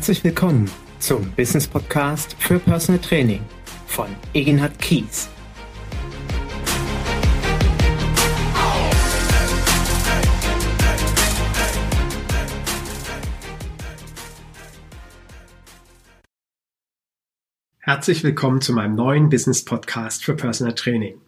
Herzlich willkommen zum Business Podcast für Personal Training von Egenhard Kies. Herzlich willkommen zu meinem neuen Business Podcast für Personal Training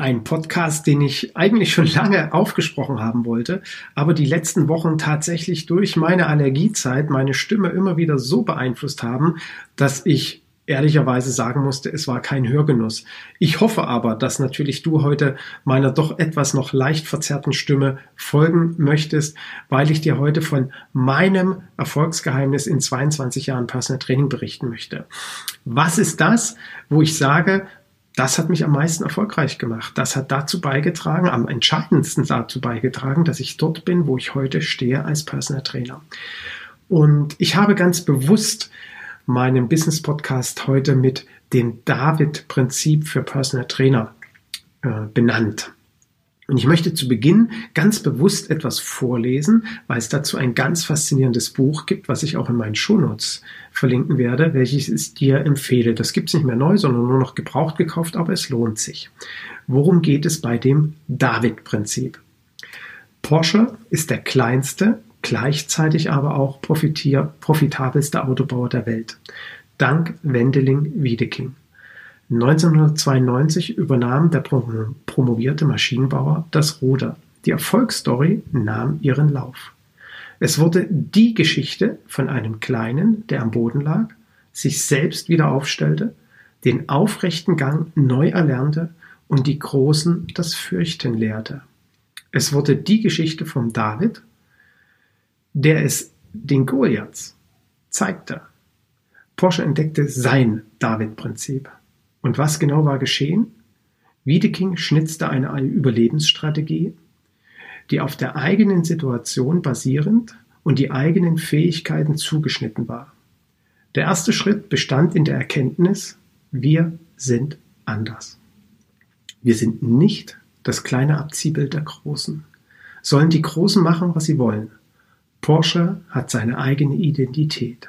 ein Podcast, den ich eigentlich schon lange aufgesprochen haben wollte, aber die letzten Wochen tatsächlich durch meine Allergiezeit meine Stimme immer wieder so beeinflusst haben, dass ich ehrlicherweise sagen musste, es war kein Hörgenuss. Ich hoffe aber, dass natürlich du heute meiner doch etwas noch leicht verzerrten Stimme folgen möchtest, weil ich dir heute von meinem Erfolgsgeheimnis in 22 Jahren Personal Training berichten möchte. Was ist das, wo ich sage, das hat mich am meisten erfolgreich gemacht. Das hat dazu beigetragen, am entscheidendsten dazu beigetragen, dass ich dort bin, wo ich heute stehe als Personal Trainer. Und ich habe ganz bewusst meinen Business Podcast heute mit dem David-Prinzip für Personal Trainer äh, benannt. Und ich möchte zu Beginn ganz bewusst etwas vorlesen, weil es dazu ein ganz faszinierendes Buch gibt, was ich auch in meinen Shownotes verlinken werde, welches ich dir empfehle. Das gibt es nicht mehr neu, sondern nur noch gebraucht gekauft, aber es lohnt sich. Worum geht es bei dem David-Prinzip? Porsche ist der kleinste, gleichzeitig aber auch profitabelste Autobauer der Welt. Dank Wendeling Wiedeking. 1992 übernahm der promovierte Maschinenbauer das Ruder. Die Erfolgsstory nahm ihren Lauf. Es wurde die Geschichte von einem Kleinen, der am Boden lag, sich selbst wieder aufstellte, den aufrechten Gang neu erlernte und die Großen das Fürchten lehrte. Es wurde die Geschichte vom David, der es den Goliaths zeigte. Porsche entdeckte sein David-Prinzip. Und was genau war geschehen? Wiedeking schnitzte eine Überlebensstrategie, die auf der eigenen Situation basierend und die eigenen Fähigkeiten zugeschnitten war. Der erste Schritt bestand in der Erkenntnis, wir sind anders. Wir sind nicht das kleine Abziehbild der Großen. Sollen die Großen machen, was sie wollen. Porsche hat seine eigene Identität.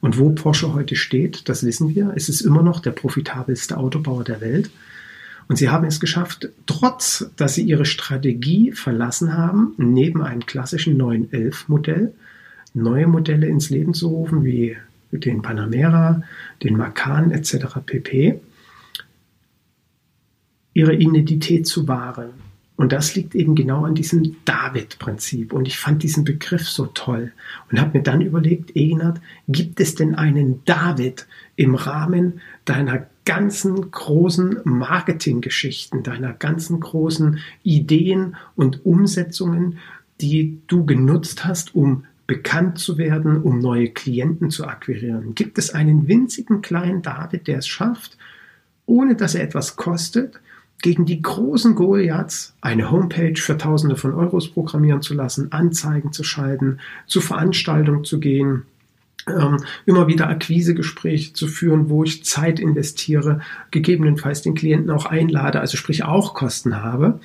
Und wo Porsche heute steht, das wissen wir. Es ist immer noch der profitabelste Autobauer der Welt. Und sie haben es geschafft, trotz dass sie ihre Strategie verlassen haben, neben einem klassischen 911-Modell, neue Modelle ins Leben zu rufen, wie den Panamera, den Macan etc. pp., ihre Identität zu wahren. Und das liegt eben genau an diesem David-Prinzip. Und ich fand diesen Begriff so toll und habe mir dann überlegt, Egenhard, gibt es denn einen David im Rahmen deiner ganzen großen Marketinggeschichten, deiner ganzen großen Ideen und Umsetzungen, die du genutzt hast, um bekannt zu werden, um neue Klienten zu akquirieren? Gibt es einen winzigen kleinen David, der es schafft, ohne dass er etwas kostet, gegen die großen Goliaths eine Homepage für Tausende von Euros programmieren zu lassen, Anzeigen zu schalten, zu Veranstaltungen zu gehen, ähm, immer wieder Akquisegespräche zu führen, wo ich Zeit investiere, gegebenenfalls den Klienten auch einlade, also sprich auch Kosten habe.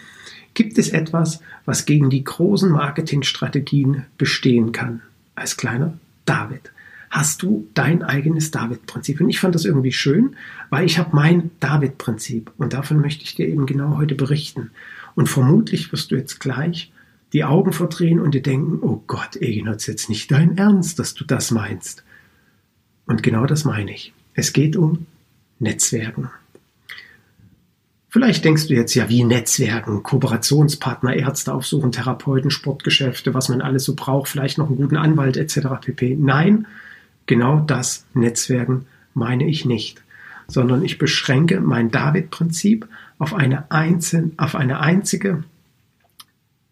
Gibt es etwas, was gegen die großen Marketingstrategien bestehen kann? Als kleiner David hast du dein eigenes David-Prinzip. Und ich fand das irgendwie schön, weil ich habe mein David-Prinzip. Und davon möchte ich dir eben genau heute berichten. Und vermutlich wirst du jetzt gleich die Augen verdrehen und dir denken, oh Gott, ist jetzt nicht dein Ernst, dass du das meinst. Und genau das meine ich. Es geht um Netzwerken. Vielleicht denkst du jetzt ja, wie Netzwerken, Kooperationspartner, Ärzte aufsuchen, Therapeuten, Sportgeschäfte, was man alles so braucht, vielleicht noch einen guten Anwalt etc. pp. Nein, Genau das Netzwerken meine ich nicht, sondern ich beschränke mein David-Prinzip auf eine, auf eine einzige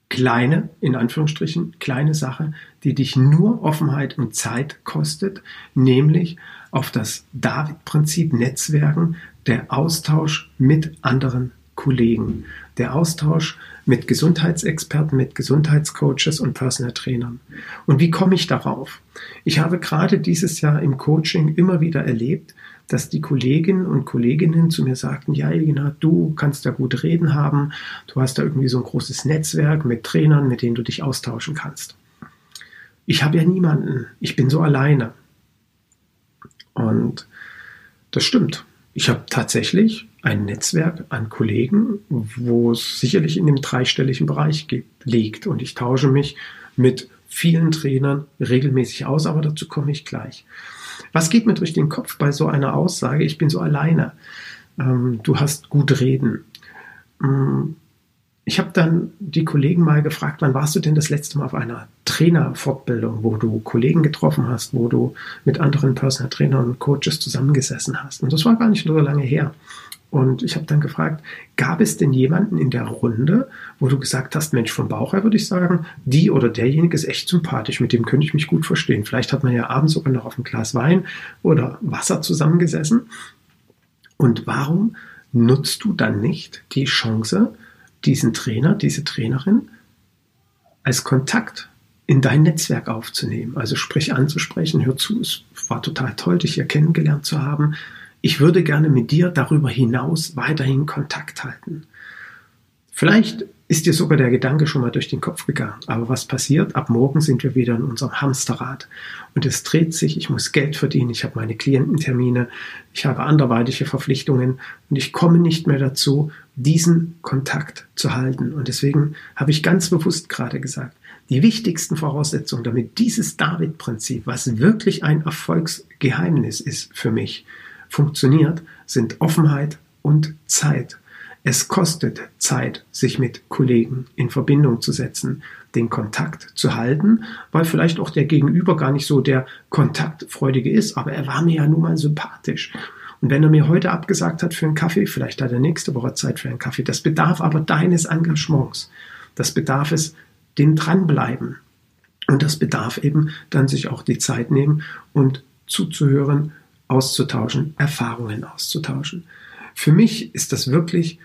kleine, in Anführungsstrichen, kleine Sache, die dich nur Offenheit und Zeit kostet, nämlich auf das David-Prinzip Netzwerken, der Austausch mit anderen Kollegen, der Austausch mit Gesundheitsexperten, mit Gesundheitscoaches und Personal Trainern. Und wie komme ich darauf? Ich habe gerade dieses Jahr im Coaching immer wieder erlebt, dass die Kolleginnen und Kolleginnen zu mir sagten, ja, Elina, du kannst da gut reden haben, du hast da irgendwie so ein großes Netzwerk mit Trainern, mit denen du dich austauschen kannst. ich habe ja niemanden, ich bin so alleine. Und das stimmt. Ich habe tatsächlich ein Netzwerk an Kollegen, wo es sicherlich in dem dreistelligen Bereich liegt. Und ich tausche mich mit vielen Trainern regelmäßig aus, aber dazu komme ich gleich. Was geht mir durch den Kopf bei so einer Aussage, ich bin so alleine? Ähm, du hast gut reden. Ähm, ich habe dann die Kollegen mal gefragt, wann warst du denn das letzte Mal auf einer Trainerfortbildung, wo du Kollegen getroffen hast, wo du mit anderen Personal Trainern und Coaches zusammengesessen hast. Und das war gar nicht so lange her. Und ich habe dann gefragt, gab es denn jemanden in der Runde, wo du gesagt hast, Mensch, vom Bauch her würde ich sagen, die oder derjenige ist echt sympathisch, mit dem könnte ich mich gut verstehen. Vielleicht hat man ja abends sogar noch auf ein Glas Wein oder Wasser zusammengesessen. Und warum nutzt du dann nicht die Chance, diesen Trainer, diese Trainerin als Kontakt in dein Netzwerk aufzunehmen. Also sprich anzusprechen, hör zu, es war total toll, dich hier kennengelernt zu haben. Ich würde gerne mit dir darüber hinaus weiterhin Kontakt halten. Vielleicht ist dir sogar der Gedanke schon mal durch den Kopf gegangen. Aber was passiert? Ab morgen sind wir wieder in unserem Hamsterrad. Und es dreht sich, ich muss Geld verdienen, ich habe meine Kliententermine, ich habe anderweitige Verpflichtungen und ich komme nicht mehr dazu, diesen Kontakt zu halten. Und deswegen habe ich ganz bewusst gerade gesagt, die wichtigsten Voraussetzungen, damit dieses David-Prinzip, was wirklich ein Erfolgsgeheimnis ist für mich, funktioniert, sind Offenheit und Zeit. Es kostet Zeit, sich mit Kollegen in Verbindung zu setzen, den Kontakt zu halten, weil vielleicht auch der Gegenüber gar nicht so der Kontaktfreudige ist, aber er war mir ja nun mal sympathisch. Und wenn er mir heute abgesagt hat für einen Kaffee, vielleicht hat er nächste Woche Zeit für einen Kaffee. Das bedarf aber deines Engagements. Das bedarf es, den dranbleiben. Und das bedarf eben dann sich auch die Zeit nehmen und zuzuhören, auszutauschen, Erfahrungen auszutauschen. Für mich ist das wirklich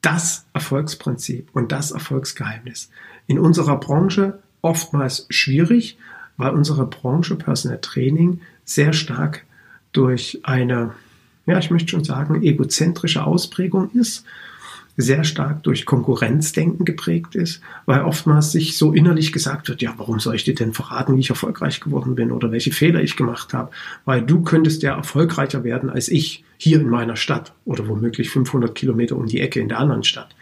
das Erfolgsprinzip und das Erfolgsgeheimnis. In unserer Branche oftmals schwierig, weil unsere Branche Personal Training sehr stark durch eine, ja, ich möchte schon sagen, egozentrische Ausprägung ist sehr stark durch Konkurrenzdenken geprägt ist, weil oftmals sich so innerlich gesagt wird, ja, warum soll ich dir denn verraten, wie ich erfolgreich geworden bin oder welche Fehler ich gemacht habe, weil du könntest ja erfolgreicher werden als ich hier in meiner Stadt oder womöglich 500 Kilometer um die Ecke in der anderen Stadt.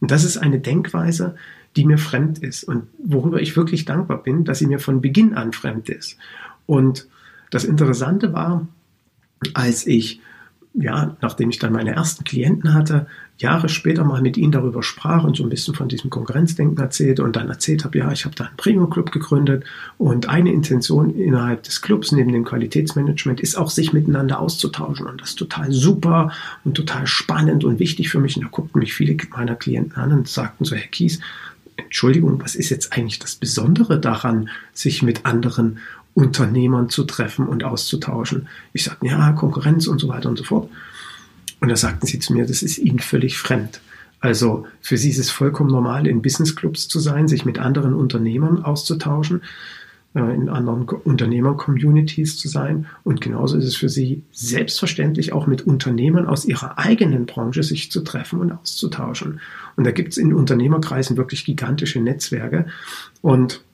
Und das ist eine Denkweise, die mir fremd ist und worüber ich wirklich dankbar bin, dass sie mir von Beginn an fremd ist. Und das Interessante war, als ich ja, nachdem ich dann meine ersten Klienten hatte, Jahre später mal mit ihnen darüber sprach und so ein bisschen von diesem Konkurrenzdenken erzählte und dann erzählt habe, ja, ich habe da einen Premium-Club gegründet und eine Intention innerhalb des Clubs neben dem Qualitätsmanagement ist auch, sich miteinander auszutauschen und das ist total super und total spannend und wichtig für mich. Und da guckten mich viele meiner Klienten an und sagten so, Herr Kies, Entschuldigung, was ist jetzt eigentlich das Besondere daran, sich mit anderen Unternehmern zu treffen und auszutauschen? Ich sagte, ja, Konkurrenz und so weiter und so fort. Und da sagten sie zu mir, das ist ihnen völlig fremd. Also für sie ist es vollkommen normal, in Businessclubs zu sein, sich mit anderen Unternehmern auszutauschen, äh, in anderen Unternehmer-Communities zu sein. Und genauso ist es für sie selbstverständlich auch mit Unternehmern aus ihrer eigenen Branche sich zu treffen und auszutauschen. Und da gibt es in Unternehmerkreisen wirklich gigantische Netzwerke. Und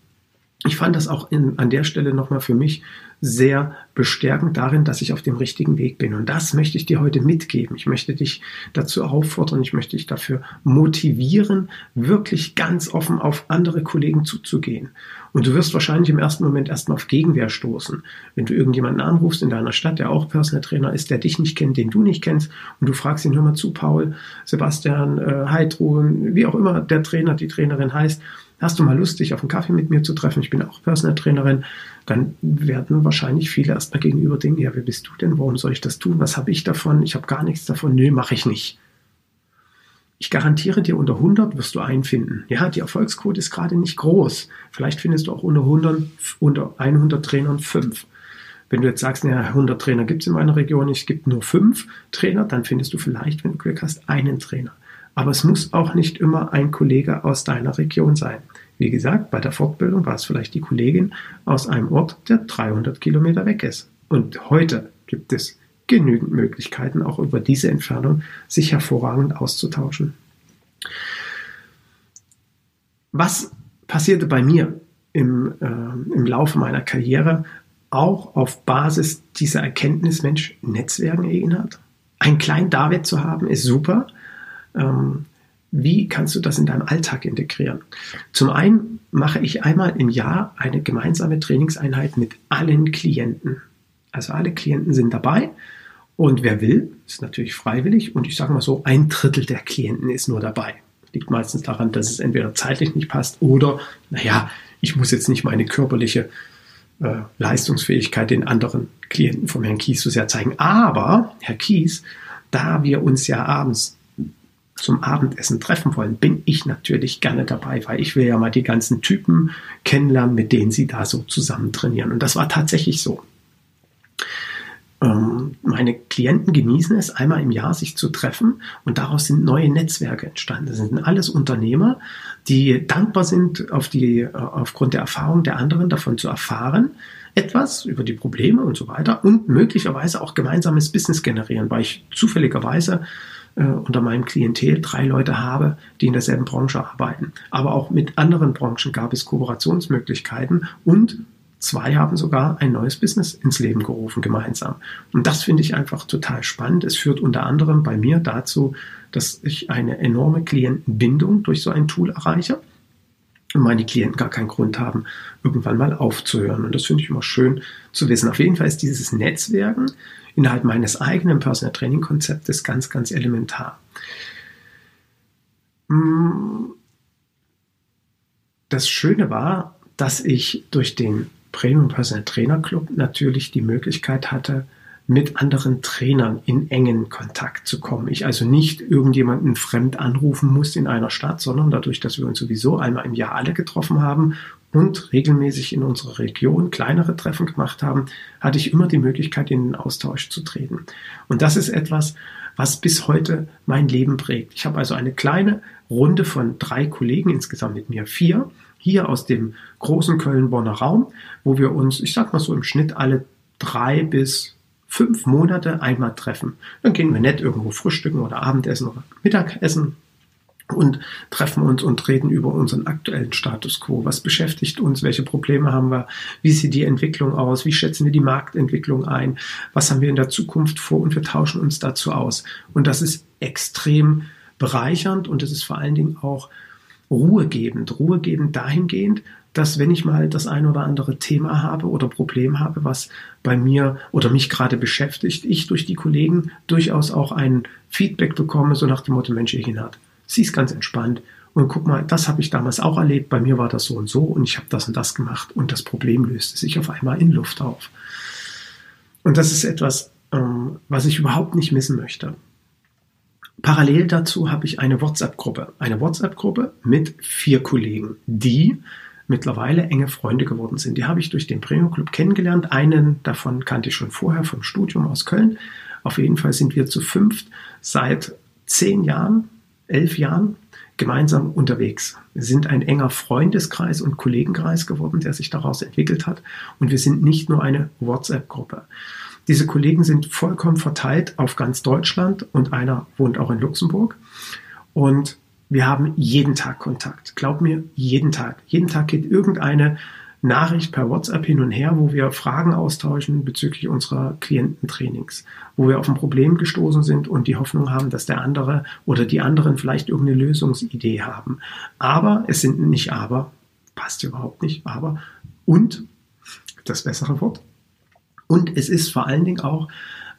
ich fand das auch in, an der Stelle nochmal für mich sehr bestärkend darin, dass ich auf dem richtigen Weg bin. Und das möchte ich dir heute mitgeben. Ich möchte dich dazu auffordern, ich möchte dich dafür motivieren, wirklich ganz offen auf andere Kollegen zuzugehen. Und du wirst wahrscheinlich im ersten Moment erstmal auf Gegenwehr stoßen. Wenn du irgendjemanden anrufst in deiner Stadt, der auch Personal Trainer ist, der dich nicht kennt, den du nicht kennst, und du fragst ihn, hör mal zu, Paul, Sebastian, äh, Heidrun, wie auch immer der Trainer, die Trainerin heißt, hast du mal Lust, dich auf einen Kaffee mit mir zu treffen? Ich bin auch Personal Trainerin. Dann werden wahrscheinlich viele erstmal gegenüber denken, ja, wer bist du denn? Warum soll ich das tun? Was habe ich davon? Ich habe gar nichts davon. Nö, mache ich nicht. Ich garantiere dir, unter 100 wirst du einen finden. Ja, die Erfolgsquote ist gerade nicht groß. Vielleicht findest du auch unter 100, unter 100 Trainern fünf. Wenn du jetzt sagst, ja, 100 Trainer gibt es in meiner Region, es gibt nur fünf Trainer, dann findest du vielleicht, wenn du Glück hast, einen Trainer. Aber es muss auch nicht immer ein Kollege aus deiner Region sein. Wie gesagt, bei der Fortbildung war es vielleicht die Kollegin aus einem Ort, der 300 Kilometer weg ist. Und heute gibt es genügend Möglichkeiten, auch über diese Entfernung sich hervorragend auszutauschen. Was passierte bei mir? im, äh, im Laufe meiner Karriere auch auf Basis dieser Erkenntnis, Mensch, Netzwerken erinnert. Einen kleinen David zu haben, ist super. Ähm, wie kannst du das in deinem Alltag integrieren? Zum einen mache ich einmal im Jahr eine gemeinsame Trainingseinheit mit allen Klienten. Also alle Klienten sind dabei und wer will, ist natürlich freiwillig und ich sage mal so, ein Drittel der Klienten ist nur dabei. Liegt meistens daran, dass es entweder zeitlich nicht passt oder, naja, ich muss jetzt nicht meine körperliche äh, Leistungsfähigkeit den anderen Klienten vom Herrn Kies so sehr zeigen. Aber, Herr Kies, da wir uns ja abends zum Abendessen treffen wollen, bin ich natürlich gerne dabei, weil ich will ja mal die ganzen Typen kennenlernen, mit denen sie da so zusammen trainieren. Und das war tatsächlich so. Ähm, meine Klienten genießen es, einmal im Jahr sich zu treffen und daraus sind neue Netzwerke entstanden. Das sind alles Unternehmer, die dankbar sind, auf die, äh, aufgrund der Erfahrung der anderen davon zu erfahren, etwas über die Probleme und so weiter und möglicherweise auch gemeinsames Business generieren, weil ich zufälligerweise äh, unter meinem Klientel drei Leute habe, die in derselben Branche arbeiten. Aber auch mit anderen Branchen gab es Kooperationsmöglichkeiten und Zwei haben sogar ein neues Business ins Leben gerufen gemeinsam. Und das finde ich einfach total spannend. Es führt unter anderem bei mir dazu, dass ich eine enorme Klientenbindung durch so ein Tool erreiche meine Klienten gar keinen Grund haben, irgendwann mal aufzuhören. Und das finde ich immer schön zu wissen. Auf jeden Fall ist dieses Netzwerken innerhalb meines eigenen Personal Training Konzeptes ganz, ganz elementar. Mm. Das Schöne war, dass ich durch den Premium Personal Trainer Club natürlich die Möglichkeit hatte, mit anderen Trainern in engen Kontakt zu kommen. Ich also nicht irgendjemanden fremd anrufen muss in einer Stadt, sondern dadurch, dass wir uns sowieso einmal im Jahr alle getroffen haben und regelmäßig in unserer Region kleinere Treffen gemacht haben, hatte ich immer die Möglichkeit, in den Austausch zu treten. Und das ist etwas, was bis heute mein Leben prägt. Ich habe also eine kleine Runde von drei Kollegen, insgesamt mit mir vier, hier aus dem großen Köln-Bonner Raum, wo wir uns, ich sag mal so im Schnitt alle drei bis fünf Monate einmal treffen. Dann gehen wir nett irgendwo frühstücken oder Abendessen oder Mittagessen und treffen uns und reden über unseren aktuellen Status quo. Was beschäftigt uns? Welche Probleme haben wir? Wie sieht die Entwicklung aus? Wie schätzen wir die Marktentwicklung ein? Was haben wir in der Zukunft vor? Und wir tauschen uns dazu aus. Und das ist extrem bereichernd und es ist vor allen Dingen auch ruhegebend. Ruhegebend dahingehend, dass wenn ich mal das ein oder andere Thema habe oder Problem habe, was bei mir oder mich gerade beschäftigt, ich durch die Kollegen durchaus auch ein Feedback bekomme, so nach dem Motto, Mensch, Eginhard, sie ist ganz entspannt und guck mal, das habe ich damals auch erlebt, bei mir war das so und so und ich habe das und das gemacht und das Problem löste sich auf einmal in Luft auf. Und das ist etwas, ähm, was ich überhaupt nicht missen möchte. Parallel dazu habe ich eine WhatsApp-Gruppe. Eine WhatsApp-Gruppe mit vier Kollegen, die mittlerweile enge Freunde geworden sind. Die habe ich durch den Premium Club kennengelernt. Einen davon kannte ich schon vorher vom Studium aus Köln. Auf jeden Fall sind wir zu fünft seit zehn Jahren, elf Jahren gemeinsam unterwegs. Wir sind ein enger Freundeskreis und Kollegenkreis geworden, der sich daraus entwickelt hat. Und wir sind nicht nur eine WhatsApp-Gruppe. Diese Kollegen sind vollkommen verteilt auf ganz Deutschland und einer wohnt auch in Luxemburg. Und wir haben jeden Tag Kontakt. Glaub mir, jeden Tag. Jeden Tag geht irgendeine Nachricht per WhatsApp hin und her, wo wir Fragen austauschen bezüglich unserer Kliententrainings, wo wir auf ein Problem gestoßen sind und die Hoffnung haben, dass der andere oder die anderen vielleicht irgendeine Lösungsidee haben. Aber es sind nicht aber, passt überhaupt nicht, aber und das bessere Wort, und es ist vor allen Dingen auch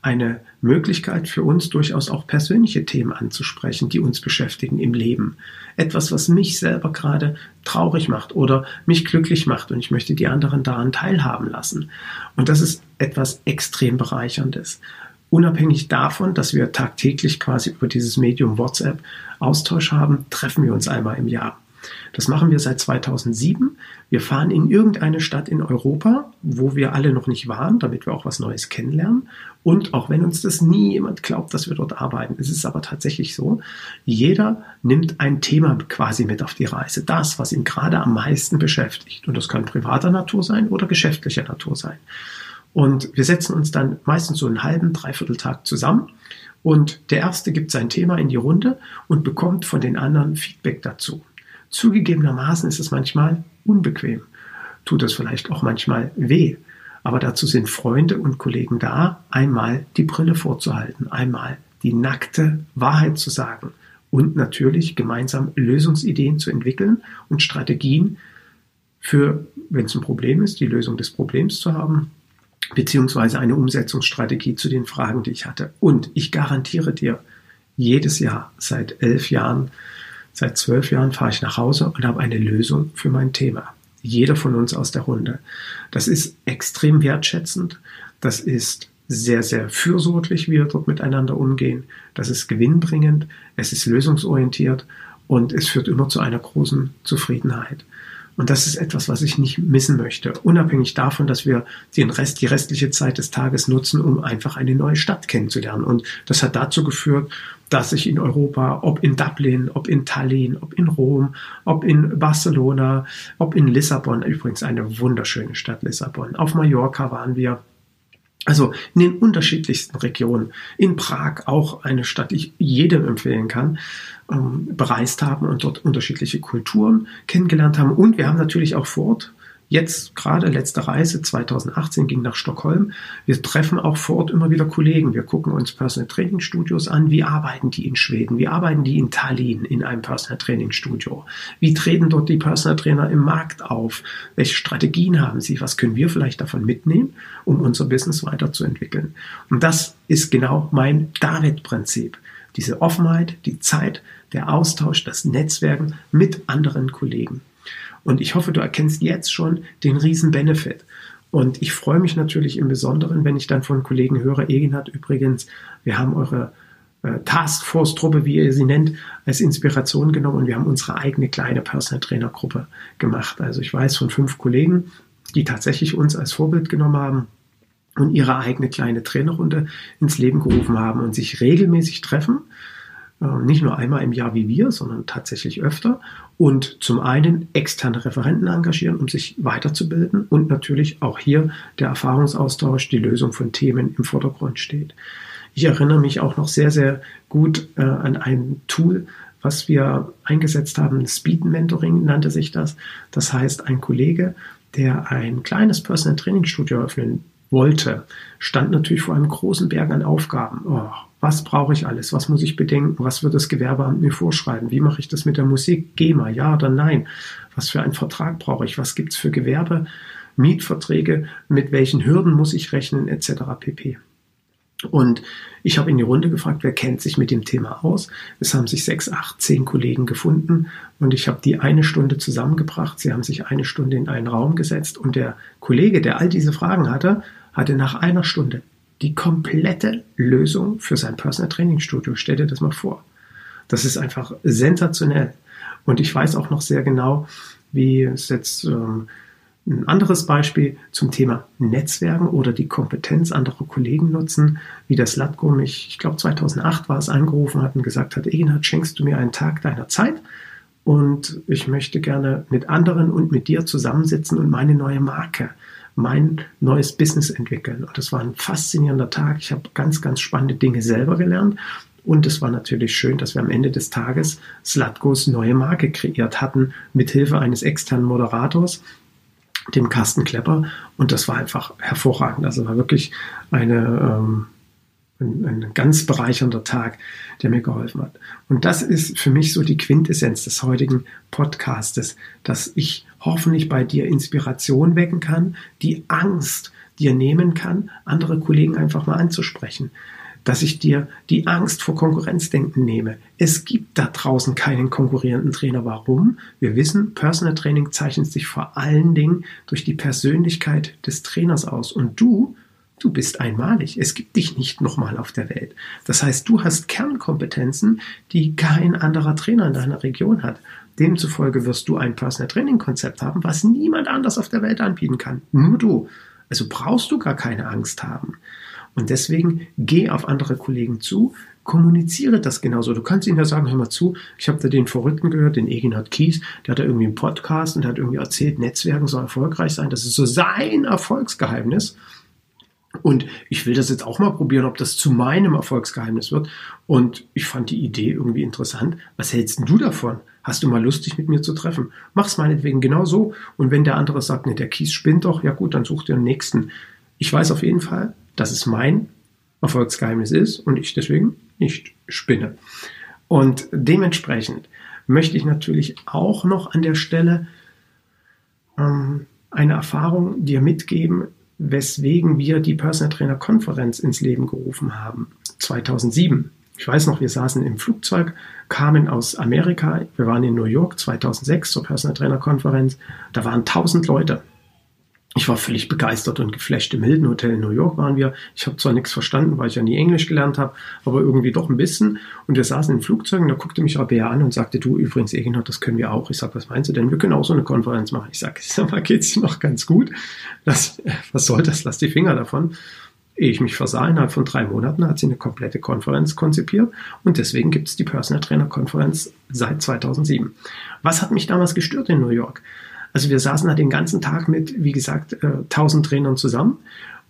eine Möglichkeit für uns durchaus auch persönliche Themen anzusprechen, die uns beschäftigen im Leben. Etwas, was mich selber gerade traurig macht oder mich glücklich macht und ich möchte die anderen daran teilhaben lassen. Und das ist etwas extrem bereicherndes. Unabhängig davon, dass wir tagtäglich quasi über dieses Medium WhatsApp Austausch haben, treffen wir uns einmal im Jahr. Das machen wir seit 2007. Wir fahren in irgendeine Stadt in Europa, wo wir alle noch nicht waren, damit wir auch was Neues kennenlernen. Und auch wenn uns das nie jemand glaubt, dass wir dort arbeiten, es ist aber tatsächlich so, jeder nimmt ein Thema quasi mit auf die Reise. Das, was ihn gerade am meisten beschäftigt. Und das kann privater Natur sein oder geschäftlicher Natur sein. Und wir setzen uns dann meistens so einen halben, dreiviertel Tag zusammen und der Erste gibt sein Thema in die Runde und bekommt von den anderen Feedback dazu. Zugegebenermaßen ist es manchmal unbequem. tut das vielleicht auch manchmal weh. Aber dazu sind Freunde und Kollegen da, einmal die Brille vorzuhalten, einmal die nackte Wahrheit zu sagen und natürlich gemeinsam Lösungsideen zu entwickeln und Strategien für, wenn es ein Problem ist, die Lösung des Problems zu haben, beziehungsweise eine Umsetzungsstrategie zu den Fragen, die ich hatte. Und ich garantiere dir, jedes Jahr seit elf Jahren, seit zwölf Jahren fahre ich nach Hause und habe eine Lösung für mein Thema. Jeder von uns aus der Runde. Das ist extrem wertschätzend. Das ist sehr, sehr fürsorglich, wie wir dort miteinander umgehen. Das ist gewinnbringend. Es ist lösungsorientiert und es führt immer zu einer großen Zufriedenheit. Und das ist etwas, was ich nicht missen möchte. Unabhängig davon, dass wir den Rest, die restliche Zeit des Tages nutzen, um einfach eine neue Stadt kennenzulernen. Und das hat dazu geführt, dass ich in Europa, ob in Dublin, ob in Tallinn, ob in Rom, ob in Barcelona, ob in Lissabon, übrigens eine wunderschöne Stadt Lissabon, auf Mallorca waren wir, also in den unterschiedlichsten Regionen. In Prag auch eine Stadt, die ich jedem empfehlen kann, ähm, bereist haben und dort unterschiedliche Kulturen kennengelernt haben. Und wir haben natürlich auch vor Ort Jetzt gerade letzte Reise 2018 ging nach Stockholm. Wir treffen auch vor Ort immer wieder Kollegen. Wir gucken uns Personal Training Studios an. Wie arbeiten die in Schweden? Wie arbeiten die in Tallinn in einem Personal Training Studio? Wie treten dort die Personal Trainer im Markt auf? Welche Strategien haben sie? Was können wir vielleicht davon mitnehmen, um unser Business weiterzuentwickeln? Und das ist genau mein David-Prinzip. Diese Offenheit, die Zeit, der Austausch, das Netzwerken mit anderen Kollegen. Und ich hoffe, du erkennst jetzt schon den riesen Benefit. Und ich freue mich natürlich im Besonderen, wenn ich dann von Kollegen höre, Egin übrigens, wir haben eure äh, Taskforce-Truppe, wie ihr sie nennt, als Inspiration genommen und wir haben unsere eigene kleine Personal Trainer Gruppe gemacht. Also ich weiß von fünf Kollegen, die tatsächlich uns als Vorbild genommen haben und ihre eigene kleine Trainerrunde ins Leben gerufen haben und sich regelmäßig treffen nicht nur einmal im Jahr wie wir, sondern tatsächlich öfter. Und zum einen externe Referenten engagieren, um sich weiterzubilden und natürlich auch hier der Erfahrungsaustausch, die Lösung von Themen im Vordergrund steht. Ich erinnere mich auch noch sehr, sehr gut äh, an ein Tool, was wir eingesetzt haben. Speed Mentoring nannte sich das. Das heißt, ein Kollege, der ein kleines Personal Training Studio eröffnen wollte, stand natürlich vor einem großen Berg an Aufgaben. Oh, was brauche ich alles? Was muss ich bedenken? Was wird das Gewerbeamt mir vorschreiben? Wie mache ich das mit der Musik? GEMA, ja oder nein? Was für einen Vertrag brauche ich? Was gibt es für Gewerbe? Mietverträge? Mit welchen Hürden muss ich rechnen? Etc. pp. Und ich habe in die Runde gefragt, wer kennt sich mit dem Thema aus? Es haben sich sechs, acht, zehn Kollegen gefunden und ich habe die eine Stunde zusammengebracht. Sie haben sich eine Stunde in einen Raum gesetzt und der Kollege, der all diese Fragen hatte, hatte nach einer Stunde die komplette Lösung für sein Personal Training Studio. Stell dir das mal vor. Das ist einfach sensationell. Und ich weiß auch noch sehr genau, wie es jetzt ähm, ein anderes Beispiel zum Thema Netzwerken oder die Kompetenz anderer Kollegen nutzen, wie das Latko mich, ich glaube 2008 war es, angerufen hat und gesagt hat, Egenhard, schenkst du mir einen Tag deiner Zeit? Und ich möchte gerne mit anderen und mit dir zusammensitzen und meine neue Marke mein neues Business entwickeln. Und das war ein faszinierender Tag. Ich habe ganz, ganz spannende Dinge selber gelernt. Und es war natürlich schön, dass wir am Ende des Tages Slatkos neue Marke kreiert hatten, mit Hilfe eines externen Moderators, dem Carsten Klepper. Und das war einfach hervorragend. Also war wirklich eine, ähm, ein, ein ganz bereichernder Tag, der mir geholfen hat. Und das ist für mich so die Quintessenz des heutigen Podcastes, dass ich hoffentlich bei dir Inspiration wecken kann, die Angst dir nehmen kann, andere Kollegen einfach mal anzusprechen. Dass ich dir die Angst vor Konkurrenzdenken nehme. Es gibt da draußen keinen konkurrierenden Trainer. Warum? Wir wissen, Personal Training zeichnet sich vor allen Dingen durch die Persönlichkeit des Trainers aus. Und du Du bist einmalig. Es gibt dich nicht nochmal auf der Welt. Das heißt, du hast Kernkompetenzen, die kein anderer Trainer in deiner Region hat. Demzufolge wirst du ein Personal Training Konzept haben, was niemand anders auf der Welt anbieten kann. Nur du. Also brauchst du gar keine Angst haben. Und deswegen geh auf andere Kollegen zu, kommuniziere das genauso. Du kannst ihnen ja sagen, hör mal zu, ich habe da den Verrückten gehört, den Eginhard Kies, der hat da irgendwie einen Podcast und der hat irgendwie erzählt, Netzwerken soll erfolgreich sein. Das ist so sein Erfolgsgeheimnis. Und ich will das jetzt auch mal probieren, ob das zu meinem Erfolgsgeheimnis wird. Und ich fand die Idee irgendwie interessant. Was hältst du davon? Hast du mal Lust, dich mit mir zu treffen? Mach's meinetwegen genau so. Und wenn der andere sagt, nee, der Kies spinnt doch, ja gut, dann such dir den nächsten. Ich weiß auf jeden Fall, dass es mein Erfolgsgeheimnis ist und ich deswegen nicht spinne. Und dementsprechend möchte ich natürlich auch noch an der Stelle ähm, eine Erfahrung dir mitgeben, weswegen wir die Personal Trainer Konferenz ins Leben gerufen haben, 2007. Ich weiß noch, wir saßen im Flugzeug, kamen aus Amerika, wir waren in New York 2006 zur Personal Trainer Konferenz, da waren 1000 Leute ich war völlig begeistert und geflasht. Im Hilton Hotel in New York waren wir. Ich habe zwar nichts verstanden, weil ich ja nie Englisch gelernt habe, aber irgendwie doch ein bisschen. Und wir saßen im Flugzeug und da guckte mich Rabea an und sagte, du übrigens, Eginhard, das können wir auch. Ich sage, was meinst du denn? Wir können auch so eine Konferenz machen. Ich sage, sag mal, geht's noch ganz gut? Das, was soll das? Lass die Finger davon. Ehe ich mich versah, innerhalb von drei Monaten hat sie eine komplette Konferenz konzipiert und deswegen gibt es die Personal Trainer Konferenz seit 2007. Was hat mich damals gestört in New York? Also wir saßen da den ganzen Tag mit, wie gesagt, äh, 1000 Trainern zusammen.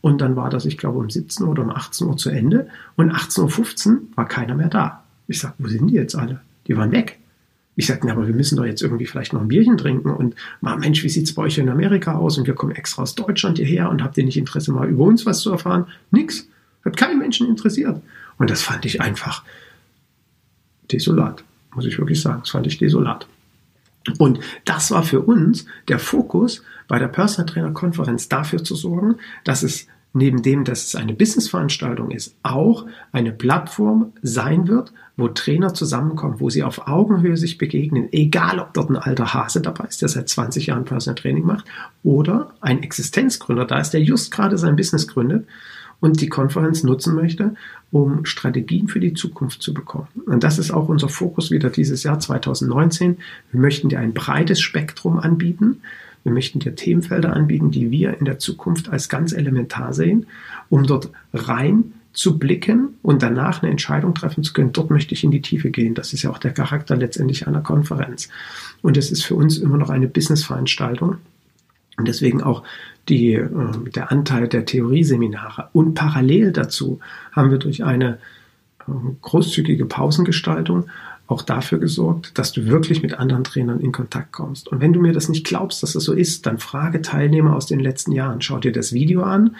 Und dann war das, ich glaube, um 17 Uhr oder um 18 Uhr zu Ende. Und 18.15 Uhr war keiner mehr da. Ich sage, wo sind die jetzt alle? Die waren weg. Ich sagte, na, aber wir müssen doch jetzt irgendwie vielleicht noch ein Bierchen trinken und mal, Mensch, wie sieht's bei euch in Amerika aus? Und wir kommen extra aus Deutschland hierher und habt ihr nicht Interesse, mal über uns was zu erfahren? Nix. Hat keinen Menschen interessiert. Und das fand ich einfach desolat, muss ich wirklich sagen. Das fand ich desolat. Und das war für uns der Fokus bei der Personal Trainer Konferenz dafür zu sorgen, dass es neben dem, dass es eine Businessveranstaltung ist, auch eine Plattform sein wird, wo Trainer zusammenkommen, wo sie auf Augenhöhe sich begegnen, egal ob dort ein alter Hase dabei ist, der seit 20 Jahren Personal Training macht, oder ein Existenzgründer da ist, der just gerade sein Business gründet und die Konferenz nutzen möchte, um Strategien für die Zukunft zu bekommen. Und das ist auch unser Fokus wieder dieses Jahr 2019. Wir möchten dir ein breites Spektrum anbieten. Wir möchten dir Themenfelder anbieten, die wir in der Zukunft als ganz elementar sehen, um dort rein zu blicken und danach eine Entscheidung treffen zu können. Dort möchte ich in die Tiefe gehen. Das ist ja auch der Charakter letztendlich einer Konferenz. Und es ist für uns immer noch eine Businessveranstaltung. Und deswegen auch die, äh, der Anteil der Theorieseminare. Und parallel dazu haben wir durch eine äh, großzügige Pausengestaltung auch dafür gesorgt, dass du wirklich mit anderen Trainern in Kontakt kommst. Und wenn du mir das nicht glaubst, dass das so ist, dann frage Teilnehmer aus den letzten Jahren. Schau dir das Video an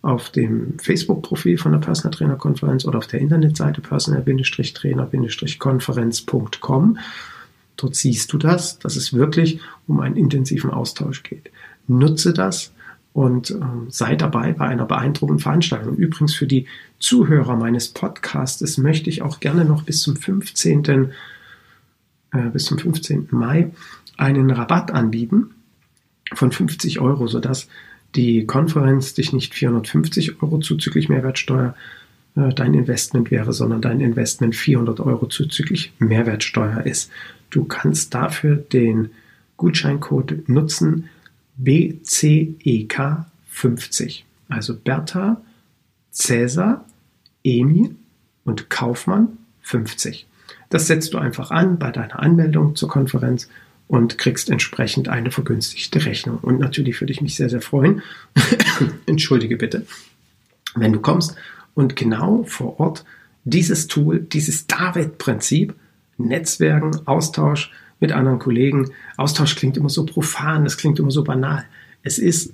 auf dem Facebook-Profil von der Personal Trainer Konferenz oder auf der Internetseite personal-trainer-konferenz.com. Dort siehst du das, dass es wirklich um einen intensiven Austausch geht nutze das und äh, sei dabei bei einer beeindruckenden Veranstaltung. Übrigens für die Zuhörer meines Podcasts möchte ich auch gerne noch bis zum 15. Äh, bis zum 15. Mai einen Rabatt anbieten von 50 Euro, sodass die Konferenz dich nicht 450 Euro zuzüglich Mehrwertsteuer äh, dein Investment wäre, sondern dein Investment 400 Euro zuzüglich Mehrwertsteuer ist. Du kannst dafür den Gutscheincode nutzen BCEK 50. Also Bertha, Cäsar, Emil und Kaufmann 50. Das setzt du einfach an bei deiner Anmeldung zur Konferenz und kriegst entsprechend eine vergünstigte Rechnung. Und natürlich würde ich mich sehr, sehr freuen, entschuldige bitte, wenn du kommst und genau vor Ort dieses Tool, dieses David-Prinzip, Netzwerken, Austausch, mit anderen Kollegen. Austausch klingt immer so profan, das klingt immer so banal. Es ist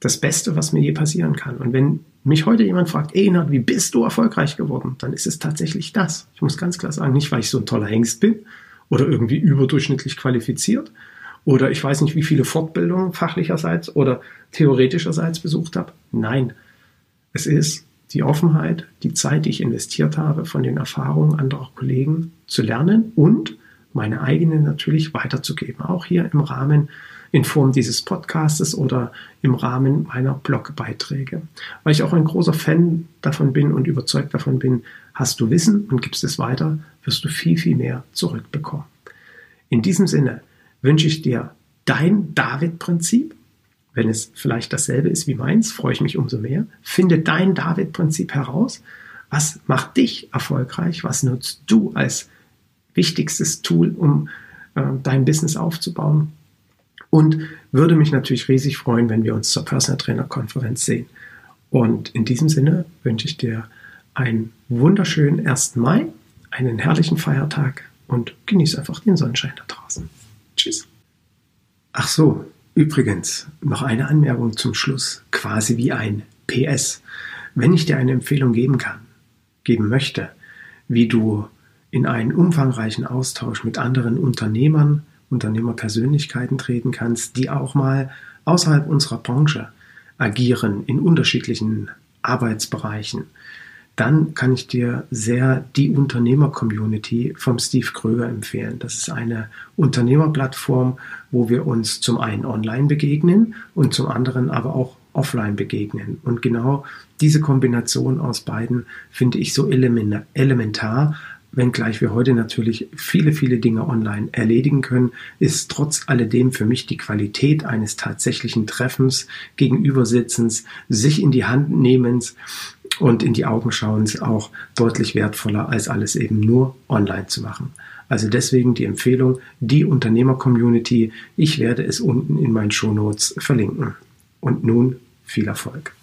das Beste, was mir je passieren kann. Und wenn mich heute jemand fragt, ey, wie bist du erfolgreich geworden? Dann ist es tatsächlich das. Ich muss ganz klar sagen, nicht weil ich so ein toller Hengst bin oder irgendwie überdurchschnittlich qualifiziert oder ich weiß nicht, wie viele Fortbildungen fachlicherseits oder theoretischerseits besucht habe. Nein, es ist die Offenheit, die Zeit, die ich investiert habe, von den Erfahrungen anderer Kollegen zu lernen und meine eigene natürlich weiterzugeben. Auch hier im Rahmen in Form dieses Podcastes oder im Rahmen meiner Blogbeiträge. Weil ich auch ein großer Fan davon bin und überzeugt davon bin, hast du Wissen und gibst es weiter, wirst du viel, viel mehr zurückbekommen. In diesem Sinne wünsche ich dir dein David-Prinzip. Wenn es vielleicht dasselbe ist wie meins, freue ich mich umso mehr. Finde dein David-Prinzip heraus. Was macht dich erfolgreich? Was nutzt du als wichtigstes Tool, um äh, dein Business aufzubauen. Und würde mich natürlich riesig freuen, wenn wir uns zur Personal Trainer Konferenz sehen. Und in diesem Sinne wünsche ich dir einen wunderschönen 1. Mai, einen herrlichen Feiertag und genieße einfach den Sonnenschein da draußen. Tschüss. Ach so, übrigens, noch eine Anmerkung zum Schluss, quasi wie ein PS. Wenn ich dir eine Empfehlung geben kann, geben möchte, wie du in einen umfangreichen Austausch mit anderen Unternehmern, Unternehmerpersönlichkeiten treten kannst, die auch mal außerhalb unserer Branche agieren in unterschiedlichen Arbeitsbereichen, dann kann ich dir sehr die Unternehmer-Community vom Steve Kröger empfehlen. Das ist eine Unternehmerplattform, wo wir uns zum einen online begegnen und zum anderen aber auch offline begegnen. Und genau diese Kombination aus beiden finde ich so elementar. Wenngleich wir heute natürlich viele, viele Dinge online erledigen können, ist trotz alledem für mich die Qualität eines tatsächlichen Treffens, Gegenübersitzens, sich in die Hand nehmens und in die Augen schauens auch deutlich wertvoller, als alles eben nur online zu machen. Also deswegen die Empfehlung, die Unternehmer-Community. Ich werde es unten in meinen Shownotes verlinken. Und nun viel Erfolg.